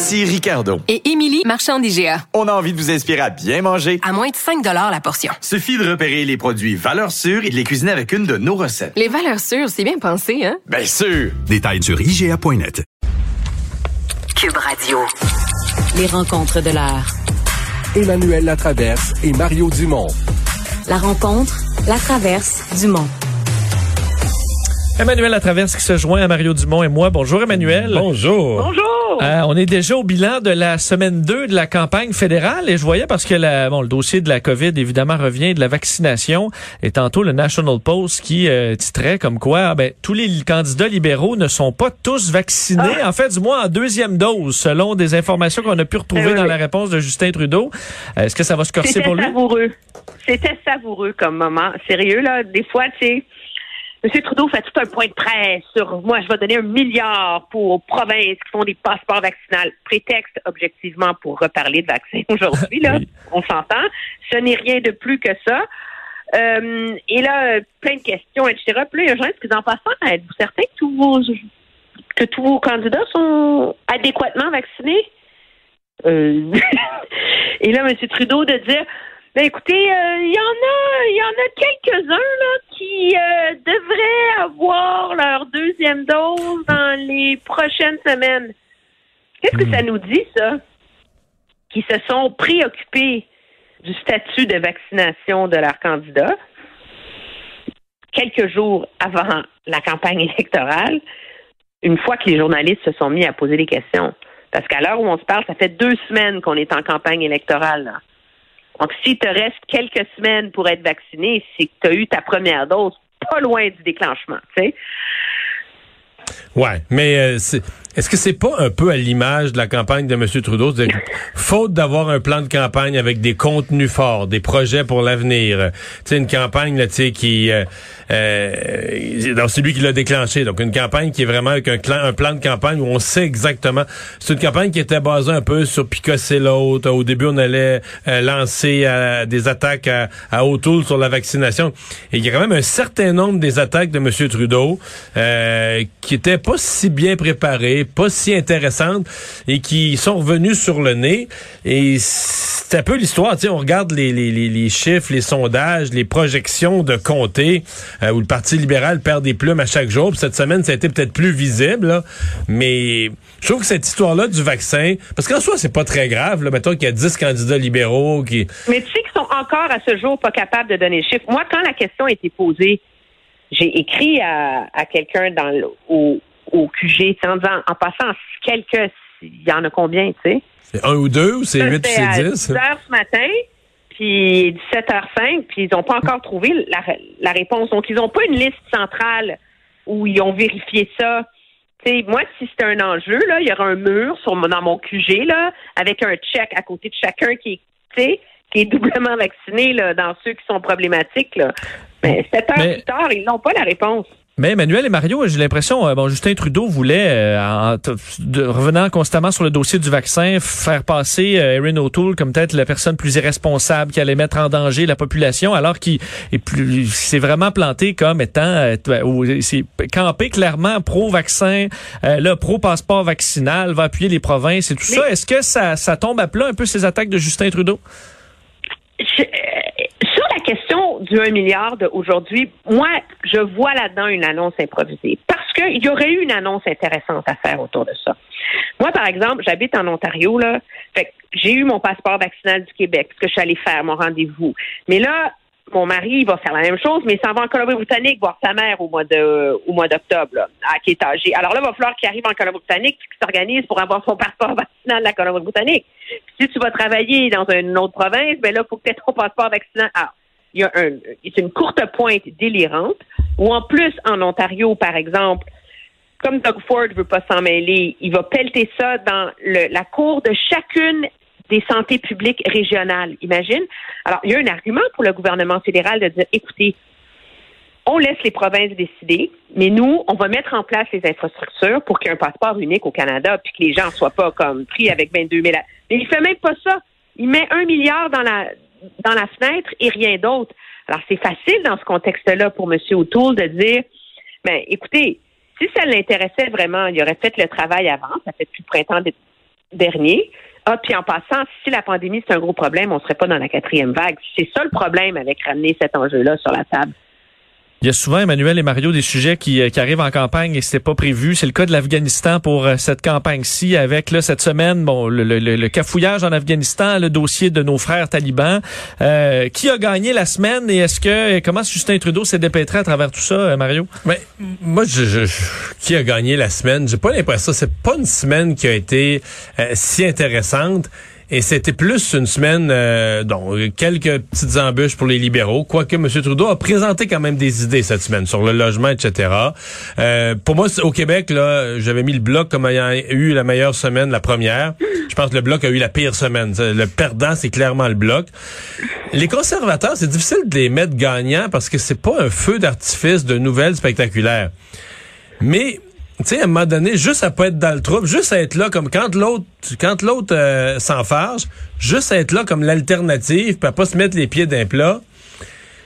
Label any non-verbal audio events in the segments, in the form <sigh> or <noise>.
Ici Ricardo. Et Émilie, marchand d'IGA. On a envie de vous inspirer à bien manger. À moins de 5 la portion. Suffit de repérer les produits valeurs sûres et de les cuisiner avec une de nos recettes. Les valeurs sûres, c'est bien pensé, hein? Bien sûr! Détails sur IGA.net. Cube Radio. Les rencontres de l'art. Emmanuel Latraverse et Mario Dumont. La rencontre, la traverse, Dumont. Emmanuel Latraverse qui se joint à Mario Dumont et moi. Bonjour Emmanuel. Bonjour. Bonjour. Euh, on est déjà au bilan de la semaine 2 de la campagne fédérale et je voyais parce que la, bon, le dossier de la COVID évidemment revient de la vaccination et tantôt le National Post qui euh, titrait comme quoi ah, ben, tous les candidats libéraux ne sont pas tous vaccinés, Ah. en fait du moins en deuxième dose selon des informations qu'on a pu retrouver Oui, dans la réponse de Justin Trudeau. Euh, Est-ce que ça va se corser C'était pour lui? savoureux. C'était savoureux comme moment. Sérieux, là, des fois, tu sais, M. Trudeau fait tout un point de presse sur moi, je vais donner un milliard pour aux provinces qui font des passeports vaccinaux. Prétexte, objectivement, pour reparler de vaccins <laughs> aujourd'hui, là. Oui. On s'entend. Ce n'est rien de plus que ça. Euh, et là, plein de questions, etc. Puis là, urgence, que en passant, êtes-vous certain que tous vos que tous vos candidats sont adéquatement vaccinés? Euh, <laughs> et là, M. Trudeau de dire ben écoutez, euh, il y en a, il y en a quelques-uns là qui euh, devraient avoir leur deuxième dose dans les prochaines semaines. Qu'est-ce que ça nous dit ça? Qui se sont préoccupés du statut de vaccination de leurs candidats quelques jours avant la campagne électorale, une fois que les journalistes se sont mis à poser des questions. Parce qu'à l'heure où on se parle, ça fait deux semaines qu'on est en campagne électorale. là. Donc, s'il te reste quelques semaines pour être vacciné, c'est que tu as eu ta première dose pas loin du déclenchement, tu sais. Ouais, mais euh, c'est- est-ce que c'est pas un peu à l'image de la campagne de M. Trudeau, <laughs> faute d'avoir un plan de campagne avec des contenus forts, des projets pour l'avenir, euh, tu sais une campagne là, tu sais qui, euh, euh, donc c'est lui qui l'a déclenché, donc une campagne qui est vraiment avec un, clan- un plan de campagne où on sait exactement, c'est une campagne qui était basée un peu sur picosser l'autre. Au début, on allait euh, lancer euh, des attaques à, à O'Toole sur la vaccination, et il y a quand même un certain nombre des attaques de M. Trudeau euh, qui étaient pas si bien préparées, pas si intéressantes et qui sont revenus sur le nez. Et c'est un peu l'histoire. On regarde les, les, les, chiffres, les sondages, les projections de comté euh, où le Parti libéral perd des plumes à chaque jour. Cette semaine, ça a été peut-être plus visible. Mais je trouve que cette histoire-là du vaccin, parce qu'en soi, c'est pas très grave. Là. Mettons qu'il y a 10 candidats libéraux qui... Mais tu sais qu'ils sont encore à ce jour pas capables de donner le chiffre. Moi, quand la question a été posée, j'ai écrit à, à quelqu'un dans le, au, au QG, en disant, en passant, quelques, il y en a combien, tu sais? C'est un ou deux, ou c'est huit ou c'est 10 dix? heures ce matin, puis 17h05, puis ils n'ont pas encore trouvé la, la réponse. Donc, ils n'ont pas une liste centrale où ils ont vérifié ça. Tu sais, moi, si c'était un enjeu, là, il y aurait un mur sur, mon- dans mon QG, là, avec un check à côté de chacun qui est, tu sais, qui est doublement vacciné, là, dans ceux qui sont problématiques, là. Mais 7 heures Mais- plus tard, ils n'ont pas la réponse. Mais Emmanuel et Mario, j'ai l'impression, euh, bon, Justin Trudeau voulait, euh, en, de- revenant constamment sur le dossier du vaccin, faire passer euh, Erin O'Toole comme peut-être la personne plus irresponsable qui allait mettre en danger la population, alors qu'il est plus, s'est vraiment planté comme étant, euh, c'est campé clairement pro-vaccin, euh, là, pro-passeport vaccinal, va appuyer les provinces et tout ça. Est-ce que ça, ça tombe à plat un peu ces attaques de Justin Trudeau? Euh, sur la question du 1 milliard d'aujourd'hui, moi, je vois là-dedans une annonce improvisée. Parce qu'il y aurait eu une annonce intéressante à faire autour de ça. Moi, par exemple, j'habite en Ontario, là. Fait j'ai eu mon passeport vaccinal du Québec, parce que je suis allée faire mon rendez-vous. Mais là, mon mari va faire la même chose, mais il s'en va en Colombie-Britannique voir sa mère au mois de au mois d'octobre, qui est âgée. Alors là, il va falloir qu'il arrive en Colombie-Britannique qu'il s'organise pour avoir son passeport vaccinal de la Colombie-Britannique. Si tu vas travailler dans une autre province, ben là, il faut que tu aies ton passeport vaccinal. Ah, il y a un, c'est une courte pointe délirante, où en plus, en Ontario, par exemple, comme Doug Ford veut pas s'en mêler, il va pelleter ça dans le, la cour de chacune des santé publiques régionales. Imagine? Alors, il y a un argument pour le gouvernement fédéral de dire, écoutez, on laisse les provinces décider, mais nous, on va mettre en place les infrastructures pour qu'il y ait un passeport unique au Canada, puis que les gens ne soient pas comme pris avec 22 000. Mais il fait même pas ça. Il met un milliard dans la dans la fenêtre et rien d'autre. Alors, c'est facile dans ce contexte-là pour M. O'Toole de dire, ben, écoutez, si ça l'intéressait vraiment, il aurait fait le travail avant, ça fait depuis le printemps dernier. Ah, puis en passant, si la pandémie c'est un gros problème, on ne serait pas dans la quatrième vague. C'est ça le problème avec ramener cet enjeu-là sur la table. Il y a souvent, Emmanuel et Mario, des sujets qui, euh, qui arrivent en campagne et c'était pas prévu. C'est le cas de l'Afghanistan pour euh, cette campagne-ci, avec là, cette semaine, bon, le, le, le, cafouillage en Afghanistan, le dossier de nos frères talibans. Euh, qui a gagné la semaine et est-ce que comment Justin Trudeau s'est dépêtré à travers tout ça, Mario? Mais moi, je, je, qui a gagné la semaine? J'ai pas l'impression. C'est pas une semaine qui a été si intéressante. Et c'était plus une semaine, euh, donc quelques petites embûches pour les libéraux, quoique M. Trudeau a présenté quand même des idées cette semaine sur le logement, etc. Euh, pour moi, au Québec, là, j'avais mis le bloc comme ayant eu la meilleure semaine, la première. Je pense que le bloc a eu la pire semaine. Le perdant, c'est clairement le bloc. Les conservateurs, c'est difficile de les mettre gagnants parce que c'est pas un feu d'artifice de nouvelles spectaculaires. Mais tu sais, à un moment donné, juste à pas être dans le trouble, juste à être là comme quand l'autre, quand l'autre euh, s'enfarge, juste à être là comme l'alternative, puis à pas se mettre les pieds d'un plat.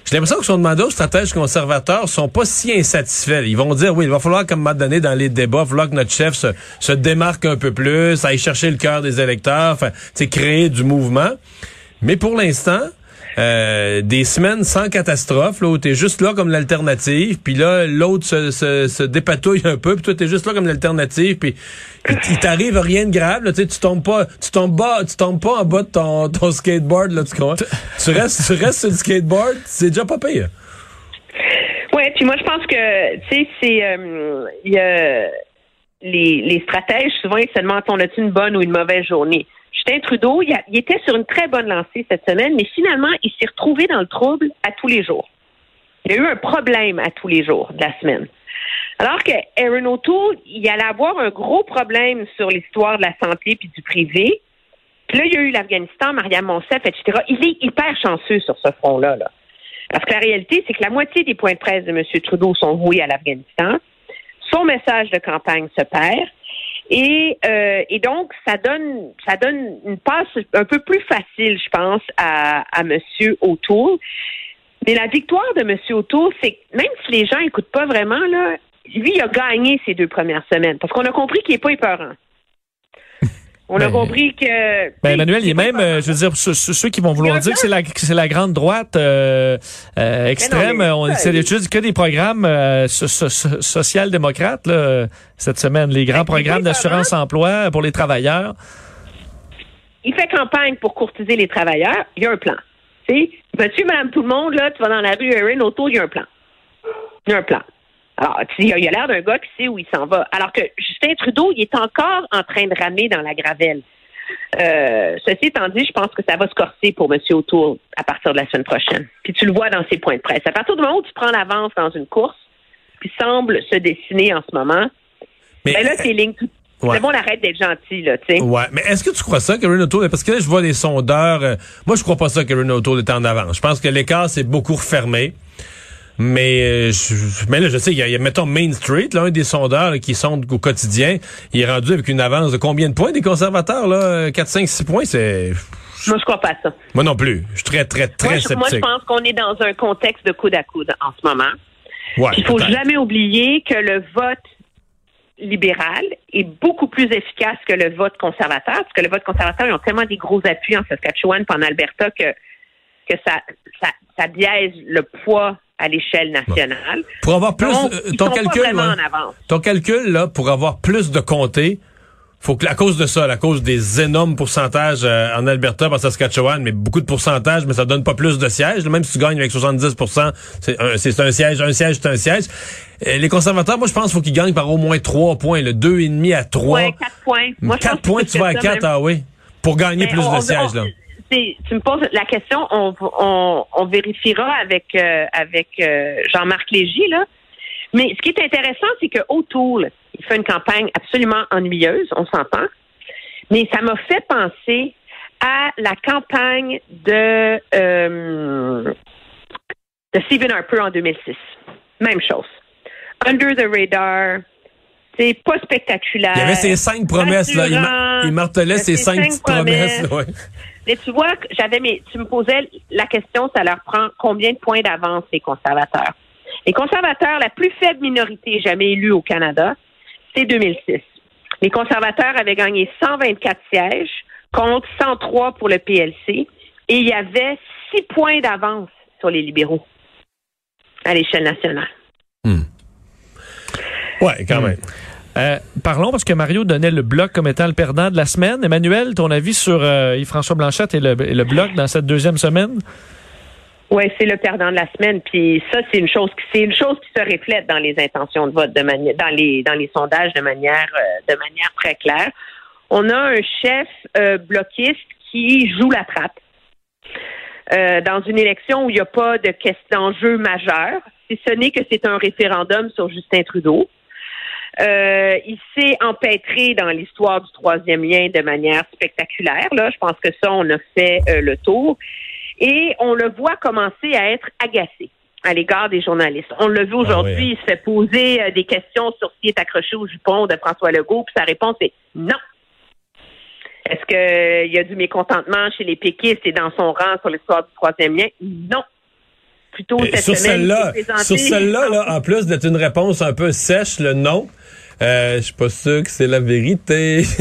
J'ai l'impression que son demandé aux stratèges conservateurs sont pas si insatisfaits. Ils vont dire, oui, il va falloir, comme moment donné, dans les débats, il va falloir que notre chef se, se démarque un peu plus, aille chercher le cœur des électeurs, créer du mouvement. Mais pour l'instant, euh, des semaines sans catastrophe, là, où t'es juste là comme l'alternative, puis là, l'autre se, se, se, dépatouille un peu, puis toi, t'es juste là comme l'alternative, puis il t'arrive rien de grave, là, tu tombes pas, tu tombes pas, tu tombes pas en bas de ton, ton skateboard, là, tu comprends? tu restes, tu restes sur le skateboard, c'est déjà pas pire. Ouais, puis moi, je pense que, tu sais, c'est, euh, y a les, les stratèges, souvent, ils se demandent, on a-tu une bonne ou une mauvaise journée? Justin Trudeau, il, était sur une très bonne lancée cette semaine, mais finalement, il s'est retrouvé dans le trouble à tous les jours. Il y a eu un problème à tous les jours de la semaine. Alors que Aaron O'Toole, il allait avoir un gros problème sur l'histoire de la santé puis du privé. Puis là, il y a eu l'Afghanistan, Mariam Monsef, etc. Il est hyper chanceux sur ce front-là. Là. Parce que la réalité, c'est que la moitié des points de presse de M. Trudeau sont voués à l'Afghanistan. Son message de campagne se perd. Et, euh, et donc, ça donne, ça donne une passe un peu plus facile, je pense, à, à M. O'Toole. Mais la victoire de M. O'Toole, c'est que même si les gens n'écoutent pas vraiment, là, lui, il a gagné ces deux premières semaines parce qu'on a compris qu'il n'est pas épeurant. On a ben, compris que. Ben, Emmanuel, il est même, euh, je veux dire, ceux, qui vont vouloir dire que c'est la, la grande droite euh, euh extrême, on c'est juste que des programmes euh, social-démocrates cette semaine, les grands ben, programmes d'assurance-emploi pour les travailleurs. Il fait campagne pour courtiser les travailleurs. Il y a un plan. Tu sais, monsieur, madame, tout le monde, là, tu vas dans la rue Erin, autour, il y a un plan. Il y a un plan. Alors, il a l'air d'un gars qui sait où il s'en va. Alors que Justin Trudeau, il est encore en train de ramer dans la gravelle. Euh, ceci étant dit, je pense que ça va se corser pour M. O'Toole à partir de la semaine prochaine. Puis tu le vois dans ses points de presse. À partir du moment où tu prends l'avance dans une course, qui semble se dessiner en ce moment, mais ben là, c'est ligne C'est bon, on arrête d'être gentil, là, tu sais. Ouais, mais est-ce que tu crois ça, Karen O'Toole? Parce que là, je vois des sondeurs. Euh, moi, je crois pas ça, Karen O'Toole est en avance. Je pense que l'écart s'est beaucoup refermé. Mais, euh, je, mais là, je sais, il y, a, mettons, Main Street, là, un des sondeurs qui sondent au quotidien, il est rendu avec une avance de combien de points des conservateurs, là? 4, 5, 6 points, c'est... Moi, je crois pas à ça. Moi non plus. Je suis très, très, très moi, sceptique. Moi, je pense qu'on est dans un contexte de coude à coude en ce moment. Ouais, il faut jamais oublier que le vote libéral est beaucoup plus efficace que le vote conservateur, parce que le vote conservateur, ils ont tellement des gros appuis en Saskatchewan et en Alberta que, que ça, ça, ça biaise le poids à l'échelle nationale. Pour avoir plus, euh, ton calcul, ton calcul là, pour avoir plus de comtés, faut que à cause de ça, à cause des énormes pourcentages euh, en Alberta, en Saskatchewan, mais beaucoup de pourcentages, mais ça donne pas plus de sièges. Même si tu gagnes avec 70% c'est un, un siège, un siège, c'est un siège. Euh, les conservateurs, moi, je pense qu'il faut qu'ils gagnent par au moins 3 points, le deux et demi à 3. Ouais, 4 points. Moi, 4 points, tu vas à 4, ah oui, pour gagner plus de sièges, là tu me poses la question, on, vérifiera avec euh, avec euh, Jean-Marc Légy là. Mais ce qui est intéressant, c'est que O'Toole, Il fait une campagne absolument ennuyeuse, on s'entend. Mais ça m'a fait penser à la campagne de, euh, de Stephen Harper en 2006. Même chose. Under the radar. C'est pas spectaculaire. Il y avait ces cinq promesses, là. Il, martelait Ces cinq, cinq petites promesses. promesses. ouais. Mais tu vois, que j'avais mes, tu me posais la question, ça leur prend combien de points d'avance les conservateurs? Les conservateurs, la plus faible minorité jamais élue au Canada, c'est 2006. Les conservateurs avaient gagné 124 sièges contre 103 pour le PLC et il y avait six points d'avance sur les libéraux à l'échelle nationale. Ouais, quand même. Euh, parlons parce que Mario donnait le bloc comme étant le perdant de la semaine. Emmanuel, ton avis sur euh, Yves-François Blanchette et le, bloc dans cette deuxième semaine? Oui, c'est le perdant de la semaine. Puis ça, c'est une chose qui c'est une chose qui se reflète dans les intentions de vote de dans les dans les sondages de manière euh, de manière très claire. On a un chef bloquiste qui joue la trappe. Dans une élection où il n'y a pas de d'enjeu majeur, si ce n'est que c'est un référendum sur Justin Trudeau. Euh, il s'est empêtré dans l'histoire du troisième lien de manière spectaculaire. Là, je pense que ça, on a fait euh, le tour. Et on le voit commencer à être agacé à l'égard des journalistes. On l'a vu aujourd'hui, Ah oui, il se fait poser euh, des questions sur s'il est accroché au jupon de François Legault, puis sa réponse est non. Est-ce qu'il y a du mécontentement chez les péquistes et dans son rang sur l'histoire du troisième lien? Non. Cette sur semaine, celle-là, sur celle-là, là, <laughs> en plus d'être une réponse un peu sèche, le non, euh, je suis pas sûr que c'est la vérité. <laughs>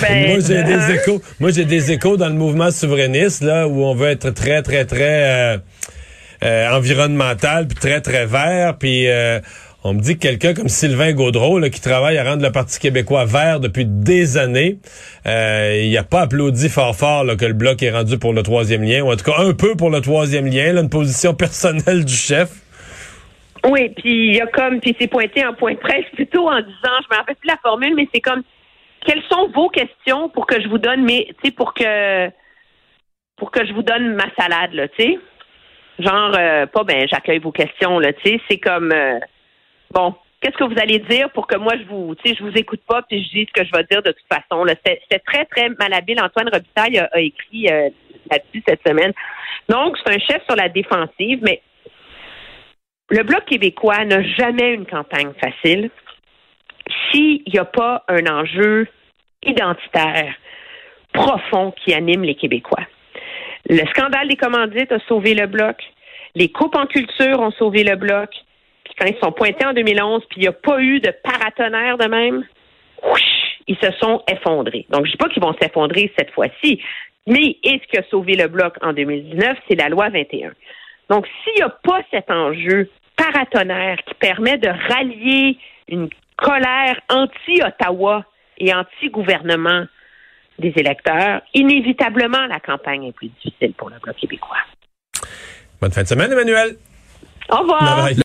Ben, moi, j'ai des échos. Moi, j'ai des échos dans le mouvement souverainiste, là, où on veut être très, très, très euh, euh, environnemental, puis très, très vert, puis euh, on me dit que quelqu'un comme Sylvain Gaudreau, là, qui travaille à rendre le Parti québécois vert depuis des années, euh, il a pas applaudi fort fort que le bloc est rendu pour le troisième lien, ou en tout cas un peu pour le troisième lien, là, une position personnelle du chef. Oui, puis il y a comme, puis c'est pointé en point de presse plutôt en disant, je me rappelle plus la formule, mais c'est comme, quelles sont vos questions pour que je vous donne mes, tu sais, pour que, pour que je vous donne ma salade, là, tu sais? Genre, euh, pas, ben, j'accueille vos questions, là, tu sais, c'est comme, euh, bon, qu'est-ce que vous allez dire pour que moi, je vous, tu sais, je vous écoute pas, puis je dis ce que je vais dire de toute façon. C'était très, très malhabile. Antoine Robitaille a, a écrit euh, là-dessus cette semaine. Donc, c'est un chef sur la défensive, mais le Bloc québécois n'a jamais une campagne facile s'il n'y a pas un enjeu identitaire profond qui anime les Québécois. Le scandale des commandites a sauvé le Bloc. Les coupes en culture ont sauvé le Bloc. Quand ils sont pointés en 2011, puis il n'y a pas eu de paratonnerre de même, ils se sont effondrés. Donc, je ne dis pas qu'ils vont s'effondrer cette fois-ci, mais et ce qui a sauvé le Bloc en 2019, c'est la loi 21. Donc, s'il n'y a pas cet enjeu paratonnerre qui permet de rallier une colère anti-Ottawa et anti-gouvernement des électeurs, inévitablement, la campagne est plus difficile pour le Bloc québécois. Bonne fin de semaine, Emmanuel. Au revoir. Bye bye.